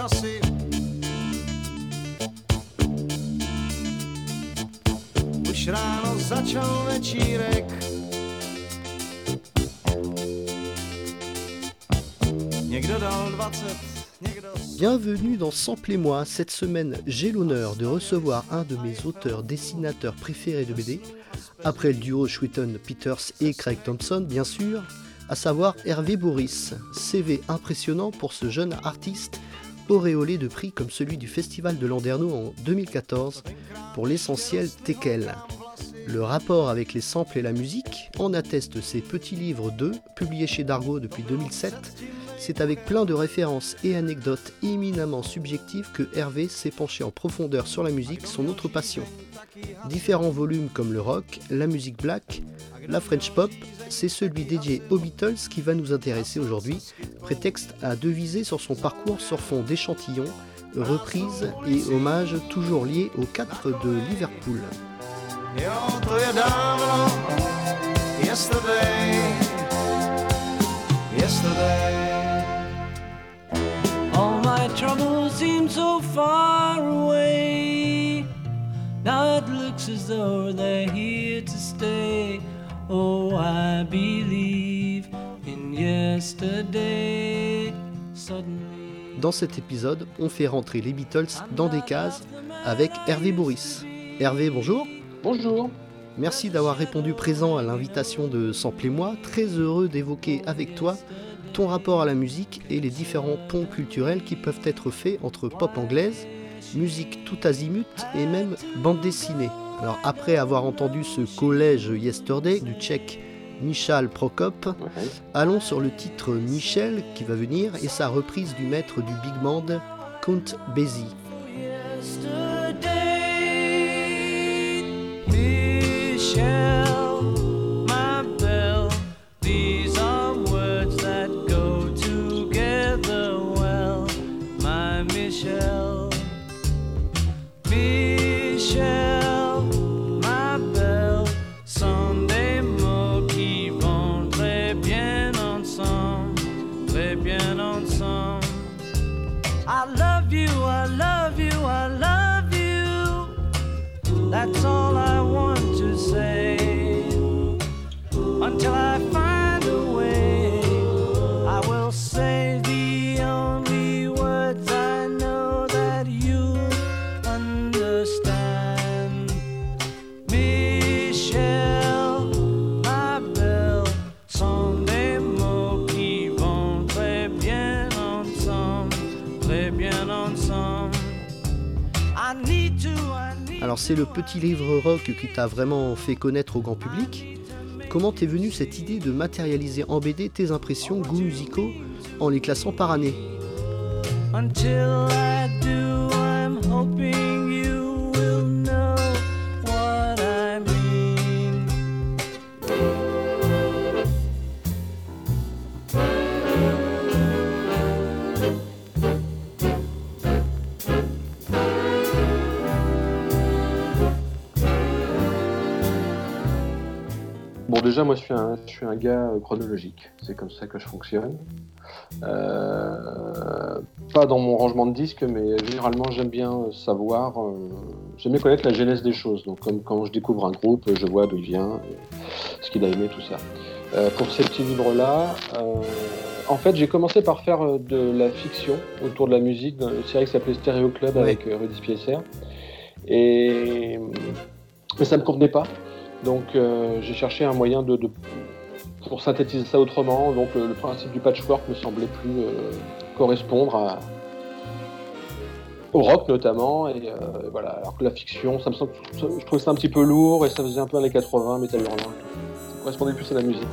koleji časy. Už ráno začal večírek. Někdo dal 20, někdo... Bienvenue dans Samplez-moi. Cette semaine, j'ai l'honneur de recevoir un de mes auteurs dessinateurs préférés de BD, après le duo Schwitten Peters et Craig Thompson, bien sûr, à savoir Hervé Boris. CV impressionnant pour ce jeune artiste auréolé de prix comme celui du Festival de Landerneau en 2014 pour l'essentiel Tekel. Le rapport avec les samples et la musique en atteste ses petits livres 2, publiés chez Dargo depuis 2007. C'est avec plein de références et anecdotes éminemment subjectives que Hervé s'est penché en profondeur sur la musique, son autre passion. Différents volumes comme le rock, la musique black, la French pop, c'est celui dédié aux Beatles qui va nous intéresser aujourd'hui, prétexte à deviser sur son parcours sur fond d'échantillons, reprises et hommages toujours liés aux 4 de Liverpool. All my troubles seem so far away. Now it looks as though they're here to stay? Oh, I believe in yesterday. Suddenly. Dans cet épisode, on fait rentrer les Beatles dans des cases avec Hervé Boris. Hervé, bonjour. Bonjour. Merci d'avoir répondu présent à l'invitation de Samplez-moi. Très heureux d'évoquer avec toi ton rapport à la musique et les différents ponts culturels qui peuvent être faits entre pop anglaise, musique tout azimut et même bande dessinée. Alors après avoir entendu ce collège Yesterday du tchèque Michal Prokop, allons sur le titre Michel qui va venir et sa reprise du maître du big band Count Basie. yesterday. C'est le petit livre rock qui t'a vraiment fait connaître au grand public. Comment t'est venue cette idée de matérialiser en BD tes impressions, goûts musicaux, en les classant par année? Déjà, moi, je suis un, je suis un gars euh, chronologique. C'est comme ça que je fonctionne. Euh, pas dans mon rangement de disques, mais généralement, j'aime bien savoir, euh, j'aime bien connaître la genèse des choses. Donc, comme quand je découvre un groupe, je vois d'où il vient, ce qu'il a aimé, tout ça. Euh, pour ces petits livres-là, en fait, j'ai commencé par faire de la fiction autour de la musique dans une série qui s'appelait Stereo Club avec Rudy Spiesser. Et mais ça ne me convenait pas. Donc euh, j'ai cherché un moyen de, pour synthétiser ça autrement. Donc le, principe du patchwork me semblait plus euh, correspondre au rock notamment. Et euh, voilà. Alors que la fiction, ça me semble, je trouvais ça un petit peu lourd et ça faisait un peu années 80, métal hurlant. Ça correspondait plus à la musique.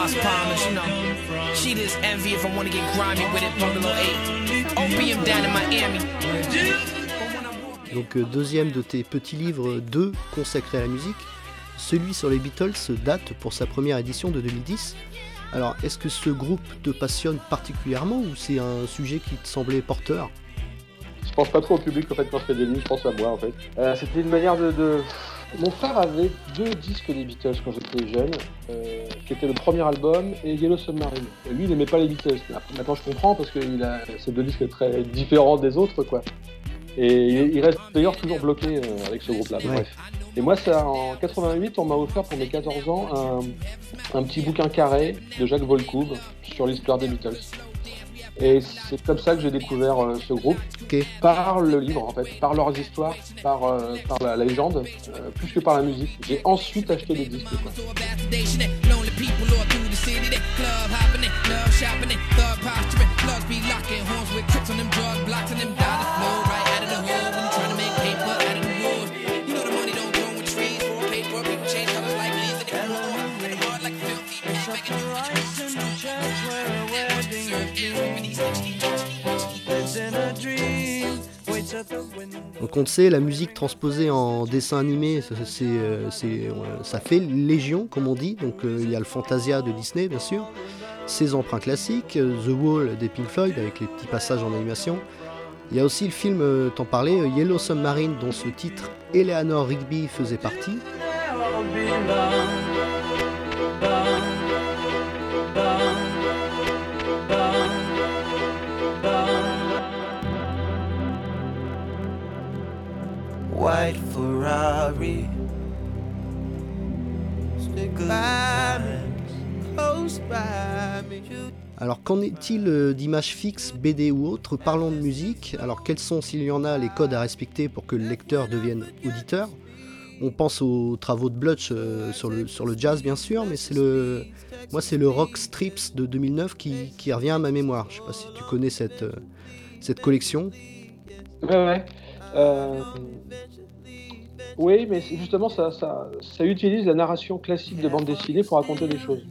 Las Palmas, you know. Cheetahs envy if I want to get grimy with it. Bungalow 8. Opium down in Miami. donc euh, deuxième de tes petits livres, deux consacrés à la musique. Celui sur les Beatles date pour sa première édition de 2010. Alors, est-ce que ce groupe te passionne particulièrement ou c'est un sujet qui te semblait porteur? Je pense pas trop au public en fait quand je fais des livres, je pense à moi en fait. Euh, C'était une manière de, de- Mon frère avait deux disques des Beatles quand j'étais jeune, euh, qui était le premier album et Yellow Submarine. Et lui, il n'aimait pas les Beatles. Après, maintenant, je comprends parce que il a ces deux disques très différents des autres, quoi. Et il il reste d'ailleurs toujours bloqué euh, avec ce groupe-là. mais Ouais. Bref. Et moi, ça, en 88, on m'a offert pour mes 14 ans un, un petit bouquin carré de Jacques Volcoub sur l'histoire des Beatles. Et c'est comme ça que j'ai découvert euh, ce groupe par le livre en fait, par leurs histoires, par, euh, par la, la légende, euh, plus que par la musique. J'ai ensuite acheté des disques. Quoi. Donc on le sait, la musique transposée en dessin animé, euh, ça fait légion, comme on dit. Donc euh, il y a le Fantasia de Disney, bien sûr, ses emprunts classiques, euh, The Wall des Pink Floyd avec les petits passages en animation. Il y a aussi le film, t'en parlais, Yellow Submarine, dont ce titre, Eleanor Rigby faisait partie. White Ferrari. Stick by me, close by me. You Alors qu'en est-il euh, d'images fixes, BD ou autres Parlons de musique? Alors quels sont, s'il y en a, les codes à respecter pour que le lecteur devienne auditeur? On pense aux travaux de Blutch euh, sur, le, sur le jazz, bien sûr, mais c'est le, moi, c'est le Rock Strips de 2009 qui, qui revient à ma mémoire. Je sais pas si tu connais cette, euh, cette collection. Ouais, ouais. Euh, Oui, mais justement, ça, ça, ça utilise la narration classique de bande dessinée pour raconter des choses.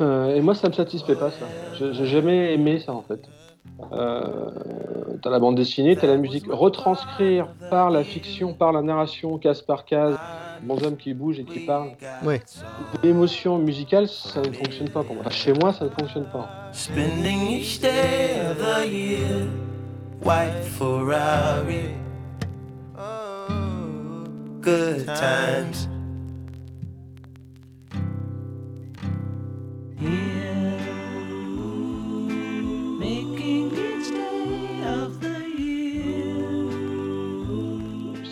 Euh, et moi, ça me satisfait pas, ça. J'ai jamais aimé ça, en fait. Euh, t'as la bande dessinée, t'as la musique. Retranscrire par la fiction, par la narration, case par case, bons hommes qui bougent et qui parlent, Ouais. l'émotion musicale, ça ne fonctionne pas pour moi. Chez moi, ça ne fonctionne pas. White Ferrari. Good times.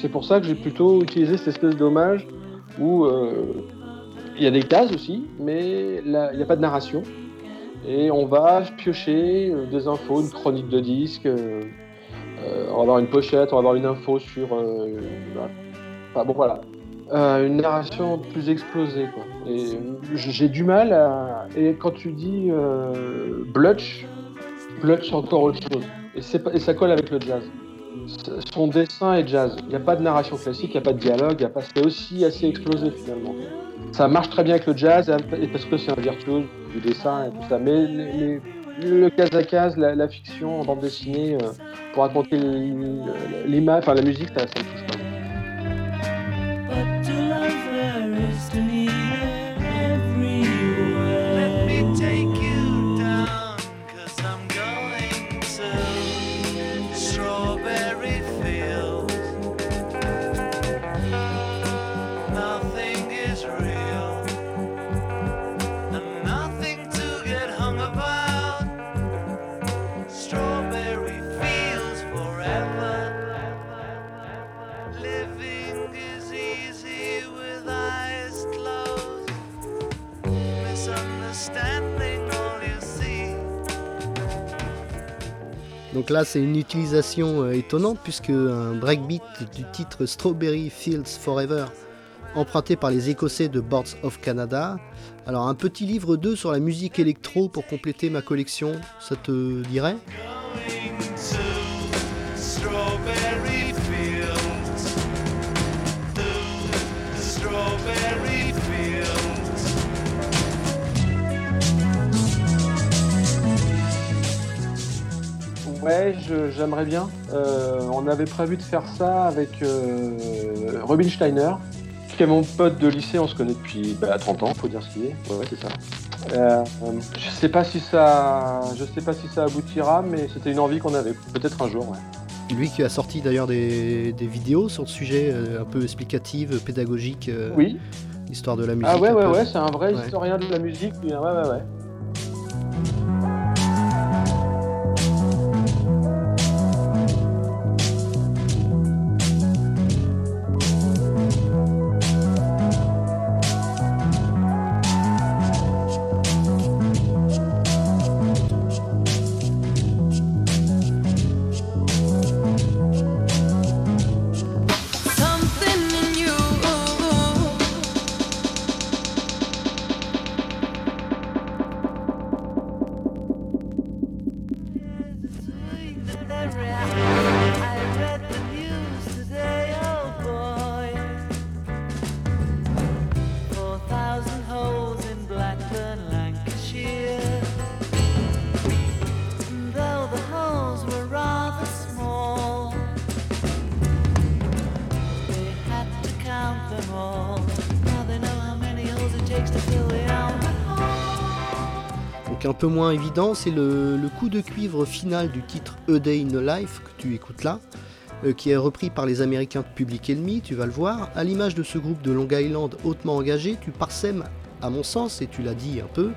C'est pour ça que j'ai plutôt utilisé cette espèce d'hommage où euh, il y a des cases aussi, mais il n'y a pas de narration. Et on va piocher euh, des infos, une chronique de disque, euh, euh, on va avoir une pochette, on va avoir une info sur... voilà. Enfin bon voilà. Une narration plus explosée quoi. Et j'ai du mal à... Et quand tu dis Blutch, Blutch c'est encore autre chose. Et, et ça colle avec le jazz son dessin est jazz. Il n'y a pas de narration classique, il n'y a pas de dialogue, pas... c'est aussi assez explosé finalement. Ça marche très bien avec le jazz et parce que c'est un virtuose du dessin et tout ça. Mais le case à case, la, la fiction en bande dessinée, euh, pour raconter l'image, enfin la musique, ça, ça me touche pas. Donc là, c'est une utilisation euh, étonnante puisque un breakbeat du titre Strawberry Fields Forever, emprunté par les Écossais de Boards of Canada. Alors un petit livre 2 sur la musique électro pour compléter ma collection, ça te dirait? Ouais, je- j'aimerais bien. Euh, on avait prévu de faire ça avec euh, Robin Steiner, qui est mon pote de lycée. On se connaît depuis bah, 30 ans, faut dire ce qu'il est. Ouais, ouais, c'est ça. Euh, je sais pas si ça, je sais pas si ça aboutira, mais c'était une envie qu'on avait. Peut-être un jour. Ouais. Lui qui a sorti d'ailleurs des, des vidéos sur le sujet euh, un peu explicatives, pédagogiques, euh, Oui. histoire de la musique. Ah ouais, ouais, peu. ouais. C'est un vrai Ouais. historien de la musique. hein, Ouais, ouais, ouais. Un peu moins évident, c'est le, coup de cuivre final du titre A Day in the Life que tu écoutes là, euh, qui est repris par les Américains de Public Enemy, tu vas le voir. À l'image de ce groupe de Long Island hautement engagé, tu parsèmes, à mon sens, et tu l'as dit un peu,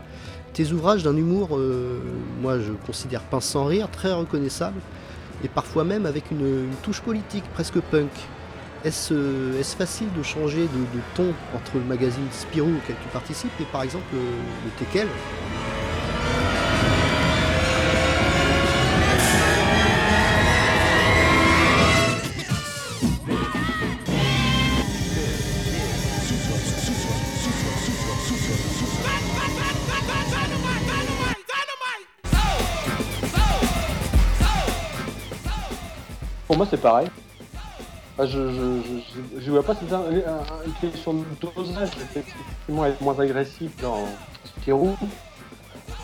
tes ouvrages d'un humour, euh, moi je considère pince sans rire, très reconnaissable, et parfois même avec une, touche politique, presque punk. Est-ce euh, facile de changer de, ton entre le magazine Spirou auquel tu participes et par exemple le, le Tekel? Pour moi, c'est pareil. Ah, je, vois pas c'est un- un- une question de dosage, effectivement être moins agressif dans Spirou.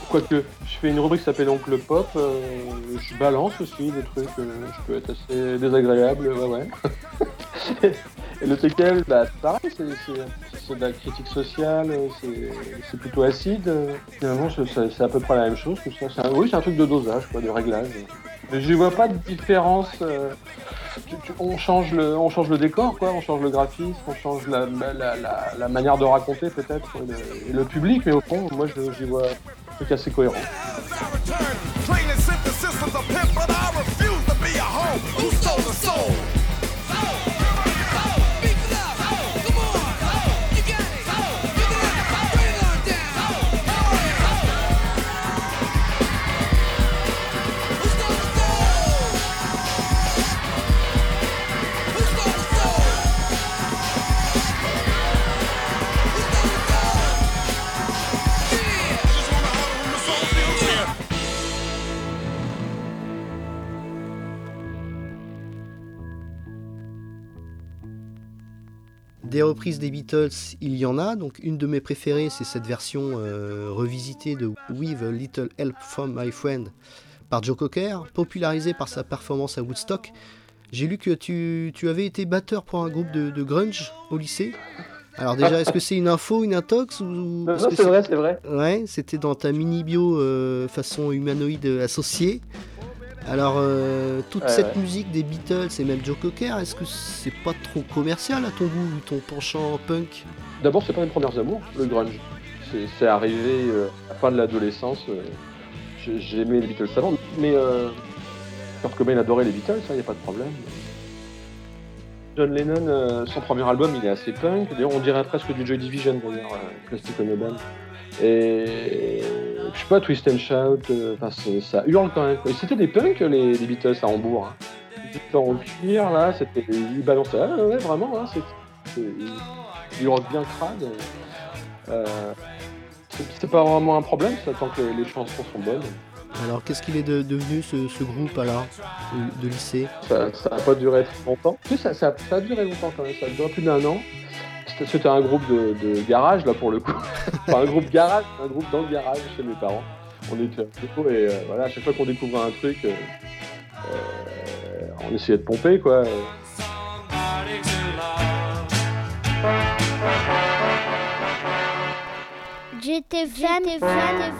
Quoique, je fais une rubrique qui s'appelle Oncle Pop, euh, je balance aussi des trucs, euh, je peux être assez désagréable, ouais ouais. Et le TKL, bah, c'est pareil, c'est- de la critique sociale, c'est plutôt acide. euh. Finalement, c'est- à peu près la même chose, tout ça. Oui, c'est un truc de dosage, quoi, de réglage. Je vois pas de différence. euh, on, change le, on change le décor, quoi, on change le graphisme, on change la, la, la, manière de raconter peut-être, le, le public, mais au fond, moi j'y vois un truc assez cohérent. Des reprises des Beatles, il y en a. Donc une de mes préférées, c'est cette version euh, revisitée de With a Little Help from My Friend par Joe Cocker, popularisée par sa performance à Woodstock. J'ai lu que tu, tu avais été batteur pour un groupe de, de grunge au lycée. Alors déjà, est-ce que c'est une info, une intox ou Non, parce non, que c'est vrai, c'est vrai. Ouais, c'était dans ta mini bio euh, façon humanoïde associée. Alors, euh, toute Ouais, cette ouais. musique des Beatles et même Joe Cocker, est-ce que c'est pas trop commercial à ton goût, vu ton penchant punk? D'abord, c'est pas mes premières amours, le grunge. C'est- arrivé euh, à la fin de l'adolescence. euh, j'ai- J'ai aimé les Beatles avant, mais euh, Kurt Cobain adorait les Beatles, il n'y a pas de problème. John Lennon, son premier album, il est assez punk. D'ailleurs, on dirait presque du Joy Division, d'ailleurs, Plastic Band. Et je sais pas, Twist and Shout, euh, enfin, ça hurle quand même. C'était des punks, les, les Beatles à Hambourg. Hein. Ils étaient en cuir, là, c'était, ils balançaient. Ah, ouais, vraiment, hein, ils, ils hurlent bien crade. Euh, c'est, pas vraiment un problème, ça, tant que les, les chansons sont bonnes. Alors, qu'est-ce qu'il est de- devenu ce, ce groupe alors, de, de lycée? Ça n'a pas duré très longtemps. Tu sais, ça, ça, ça a duré longtemps quand même, ça a duré plus d'un an. C'était, un groupe de, garage, là, pour le coup. enfin, un groupe garage, un groupe dans le garage chez mes parents. On était un peu et euh, voilà, à chaque fois qu'on découvrait un truc, euh, euh, on essayait de pomper quoi. J'étais fan, fan,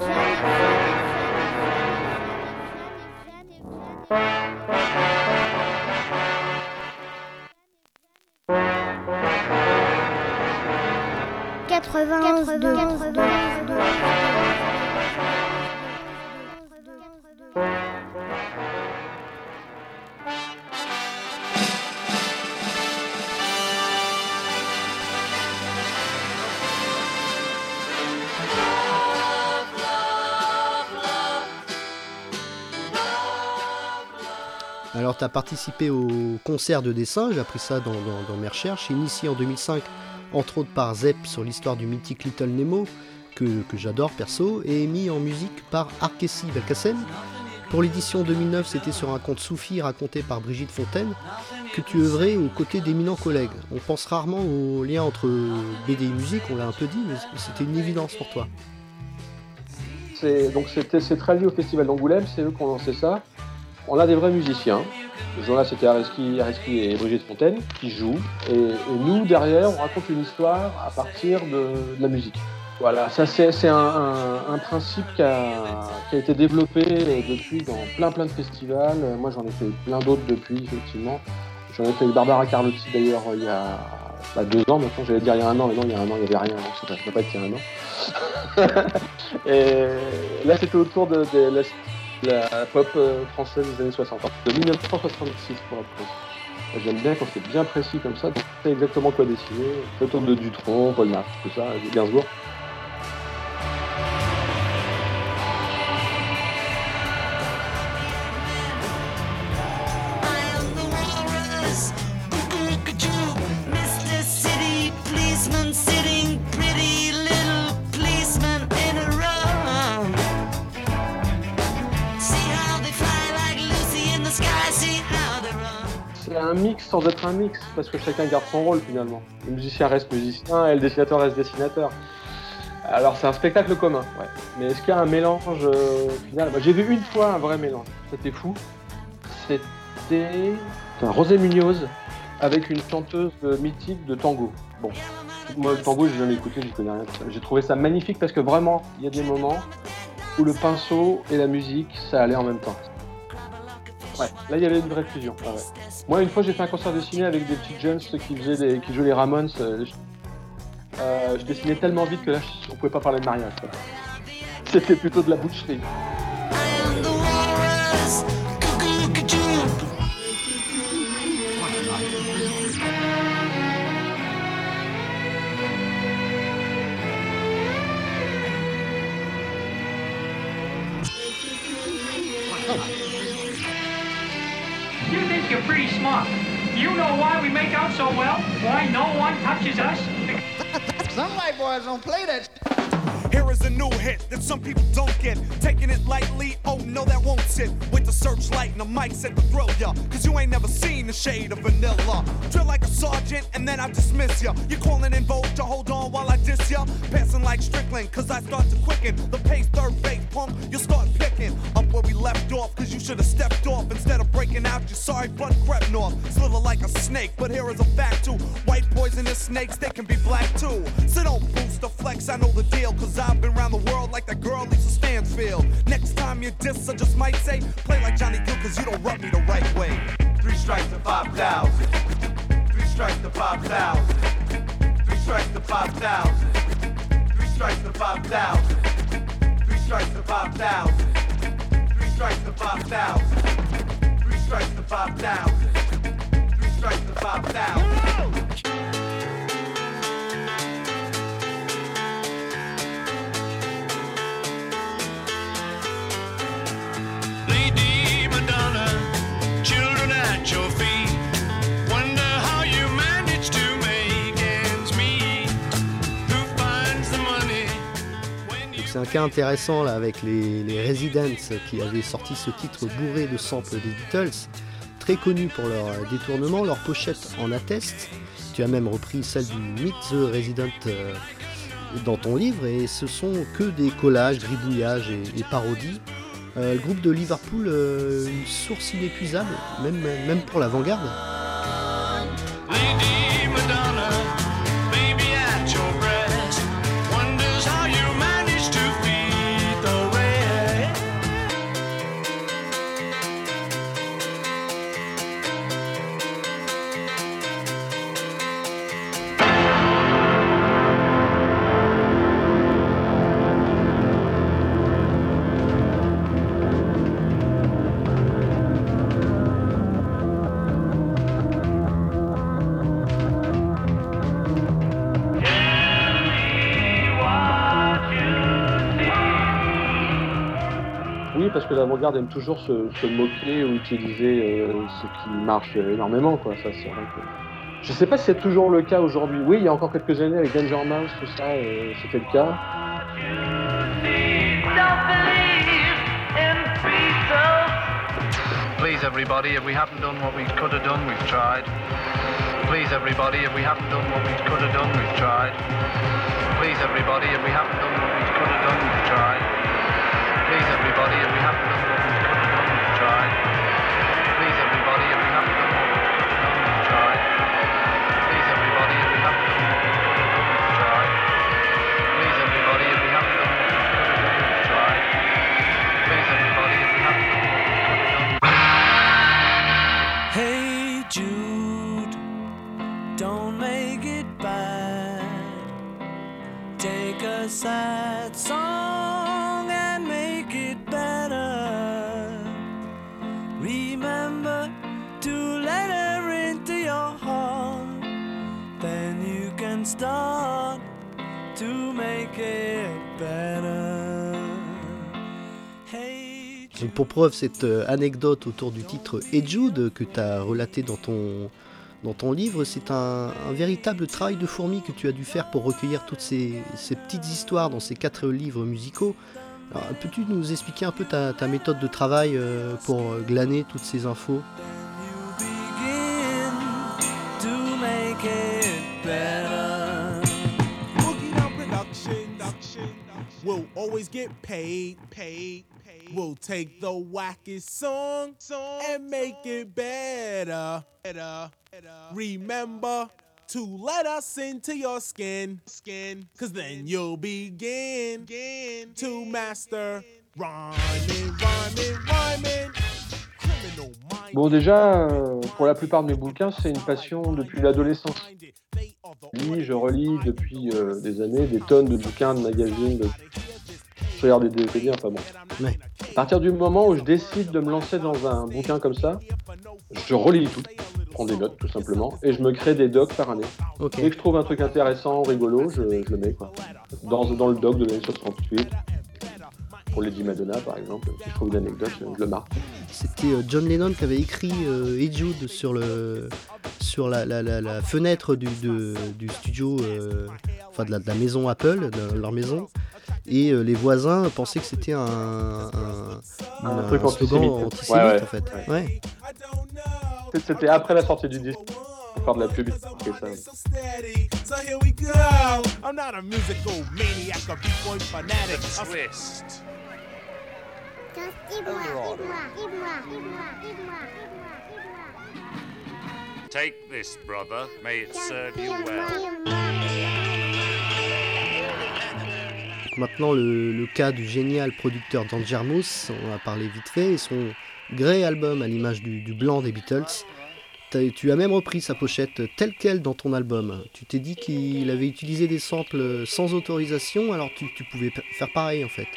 fan, Alors, tu as participé au concert de dessin, j'ai appris ça dans, dans- dans mes recherches, initié en 2005, entre autres par Zep sur l'histoire du mythique Little Nemo, que, j'adore perso, et mis en musique par Arkessi Belkacem. Pour l'édition 2009, c'était sur un conte Soufi raconté par Brigitte Fontaine, que tu œuvrais aux côtés d'éminents collègues. On pense rarement au lien entre BD et musique, on l'a un peu dit, mais c'était une évidence pour toi. C'est très lié au festival d'Angoulême, c'est eux qui ont lancé ça. On a des vrais musiciens. Ce jour-là, c'était Areski, Areski et Brigitte Fontaine qui jouent. Et, nous, derrière, on raconte une histoire à partir de, la musique. Voilà, ça c'est un, principe qui a, été développé euh, depuis dans plein plein de festivals. Euh, Moi, j'en ai fait plein d'autres depuis, effectivement. J'en ai fait avec Barbara Carlotti d'ailleurs il y a bah, deux ans maintenant. J'allais dire il y a un an, mais non, il y a un an, il n'y avait rien. Ça ne peut pas être il y a un an. Et là, c'était autour de, de la, la pop euh, française des années 60, de 1966 pour être précis. J'aime bien quand c'est bien précis comme ça, donc c'est exactement quoi dessiner. Autour de Dutronc, Paul tout ça, Gainsbourg. Sans être un mix, parce que chacun garde son rôle finalement. Le musicien reste musicien et le dessinateur reste dessinateur. Alors c'est un spectacle commun. Mais est-ce qu'il y a un mélange euh, final Moi, J'ai vu une fois un vrai mélange, c'était fou. C'était Rosé Munoz avec une chanteuse mythique de tango. Bon, moi le tango j'ai jamais écouté, je connais rien. J'ai trouvé ça magnifique parce que vraiment, il y a des moments où le pinceau et la musique, ça allait en même temps. Ouais, là il y avait une vraie fusion. Moi, une fois, j'ai fait un concert dessiné avec des petits jeunes qui, faisaient des, qui jouaient les Ramones. euh, je, euh, je dessinais tellement vite que là, on pouvait pas parler de mariage. C'était plutôt de la boucherie. You think you're pretty smart. You know why we make out so well? Why no one touches us? Some white boys don't play that. A new hit that some people don't get. Taking it lightly, oh no, that won't sit. With the searchlight and the mic set to thrill ya. Cause you ain't never seen the shade of vanilla. Drill like a sergeant and then I dismiss ya. You're calling in vote to hold on while I diss ya. Passing like Strickland, cause I start to quicken. The pace, third base, punk, you'll start picking. Up where we left off, cause you should have stepped off. Instead of breaking out, your sorry blood crept north. Slither like a snake, but here is a fact too. White poisonous snakes, they can be black too. So don't boost the flex, I know the deal, cause I've been around the world like that girl Lisa Stanfield. Next time you diss, I just might say, play like Johnny Gill, cause you don't rub me the right way. Three strikes to 5,000. Three strikes to 5,000. Three strikes to 5,000. Three strikes to 5,000. Three strikes to 5,000. Three strikes to 5,000. Three strikes to 5,000. Three strikes to 5,000. Un cas intéressant là avec les, Residents qui avaient sorti ce titre bourré de samples des Beatles, très connu pour leur détournement, leur pochette en atteste. Tu as même repris celle du Meet the Resident euh, dans ton livre et ce sont que des collages, gribouillages et, et parodies. Euh, le groupe de Liverpool, euh, une source inépuisable, même, même pour l'avant-garde? Que l'avant-garde aime toujours se, se moquer ou utiliser euh, ce qui marche énormément, quoi. Ça, c'est vrai que... Je sais pas si c'est toujours le cas aujourd'hui. Oui, il y a encore quelques années avec Danger Mouse, tout ça, euh, c'était le cas. Please, everybody, if we haven't done what we could have done, we've tried. Please, everybody, if we haven't done what we could have done, we've tried. Please, everybody, if we haven't done what we everybody, if we haven't done what done, we've tried. Please, everybody, if we haven't done what done, we've tried. Please, everybody, if we haven't done what done, we've tried. Please, everybody, if we haven't done what done, we've tried. Please, everybody, if we haven't done what we could have done. Hey Jude, don't make it bad. Take a sad song pour preuve, cette euh, anecdote autour du titre Hey Jude que tu as relaté dans ton, dans ton livre, c'est un, véritable travail de fourmi que tu as dû faire pour recueillir toutes ces, petites histoires dans ces quatre livres musicaux. Peux-tu nous expliquer un peu ta, méthode de travail euh, pour glaner toutes ces infos? Will always get paid, paid, paid. We'll take the wackest song, song and make it better, better, better. Remember to let us into your skin, skin, cause then you'll begin, begin to master rhyming, rhyming, rhyming. Criminal mind. Bon, déjà, euh, pour la plupart de mes bouquins, c'est une passion depuis l'adolescence. Je lis, je relis depuis euh, des années des tonnes de bouquins, de magazines, de... je regarde des DVD, enfin bon. Ouais. À partir du moment où je décide de me lancer dans un bouquin comme ça, je relis tout, je prends des notes tout simplement, et je me crée des docs par année. Ok. Dès que je trouve un truc intéressant, rigolo, je, je le mets quoi. Dans, dans le doc de l'année 68, pour Lady Madonna par exemple, si je trouve une anecdote, je, le marque. C'était euh, John Lennon qui avait écrit euh, Hey Jude sur, le, sur la, la- la- la fenêtre du, de- du studio, euh, enfin de la, de la maison Apple, de leur maison. Et euh, les voisins pensaient que c'était un, un, Un truc slogan antisémite. antisémite Ouais, ouais. en fait. Ouais. Ouais. C'était après la sortie du disque, faire de la pub. et ça. Take this, brother. May it serve you well. Donc maintenant le, le cas du génial producteur Danger Mouse, on a parlé vite fait, et son Grey album à l'image du, du blanc des Beatles. Tu as même repris sa pochette telle quelle dans ton album. Tu t'es dit qu'il avait utilisé des samples sans autorisation, alors tu, tu pouvais faire pareil en fait.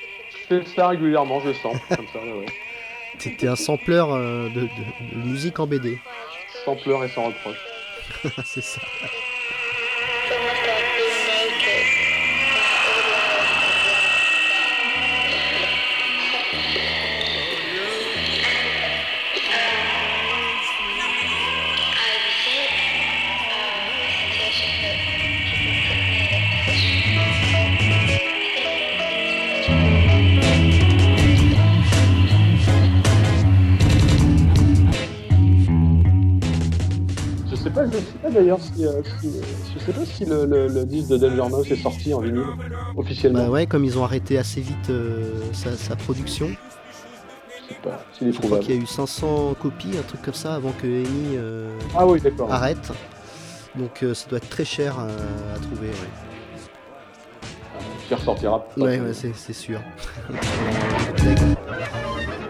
Je fais ça régulièrement, je sens, comme ça, ouais, un sampleur euh, de, de- de musique en BD. Sans pleurs et sans reproche. C'est ça. Pas, je sais pas d'ailleurs si, euh, si- je sais pas si le, le- le disque de Danger Mouse est sorti en vinyle officiellement. Bah ouais, comme ils ont arrêté assez vite euh, sa, sa production. pas s'il est Je crois qu'il y a eu 500 copies, un truc comme ça, avant que Amy euh, Ah oui, arrête. Donc euh, ça doit être très cher à, à trouver. Ouais, Qui ressortira. ouais, ouais, c'est c'est sûr.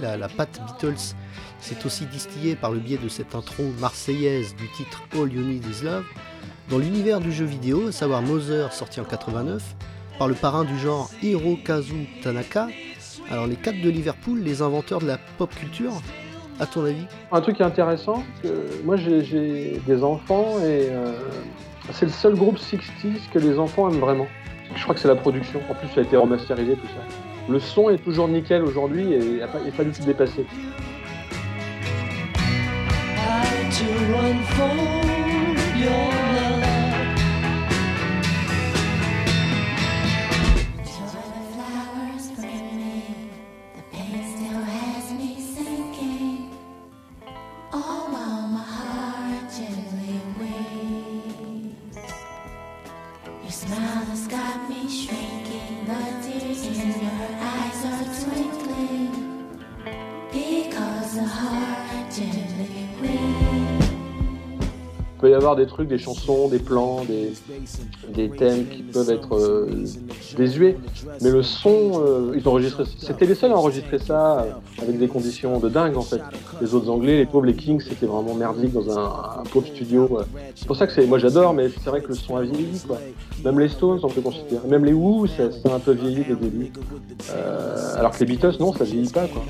la, la patte Beatles s'est aussi distillée par le biais de cette intro marseillaise du titre All You Need Is Love dans l'univers du jeu vidéo, à savoir Mother sorti en 89 par le parrain du genre Hirokazu Tanaka. Alors les quatre de Liverpool, les inventeurs de la pop culture, à ton avis? Un truc intéressant, moi j'ai- j'ai des enfants et euh, c'est le seul groupe 60s que les enfants aiment vraiment. Je crois que c'est la production. En plus, ça a été remasterisé tout ça. Le son est toujours nickel aujourd'hui et il n'est pas du tout dépassé. Des trucs, des chansons, des plans, des, des thèmes qui peuvent être euh, désuets, mais le son, euh, ils enregistraient, c'était les seuls à enregistrer ça euh, avec des conditions de dingue en fait. Les autres Anglais, les pauvres, les Kings, c'était vraiment merdique dans un, pauvre studio. euh. C'est pour ça que c'est, moi j'adore, mais c'est vrai que le son a vieilli quoi. Même les Stones, on peut considérer, même les Who, ça, ça un peu vieilli dès le début. Euh, alors que les Beatles, non, ça vieillit pas quoi.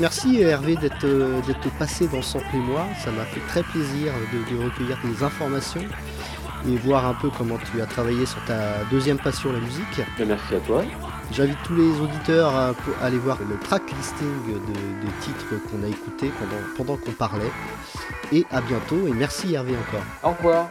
Merci Hervé d'être euh, d'être passé dans et moi. Ça m'a fait très plaisir de, de recueillir des informations et voir un peu comment tu as travaillé sur ta deuxième passion, la musique. Merci à toi. J'invite tous les auditeurs à, à aller voir le track listing de- des titres qu'on a écoutés pendant, pendant qu'on parlait. Et à bientôt et merci Hervé encore. Au revoir.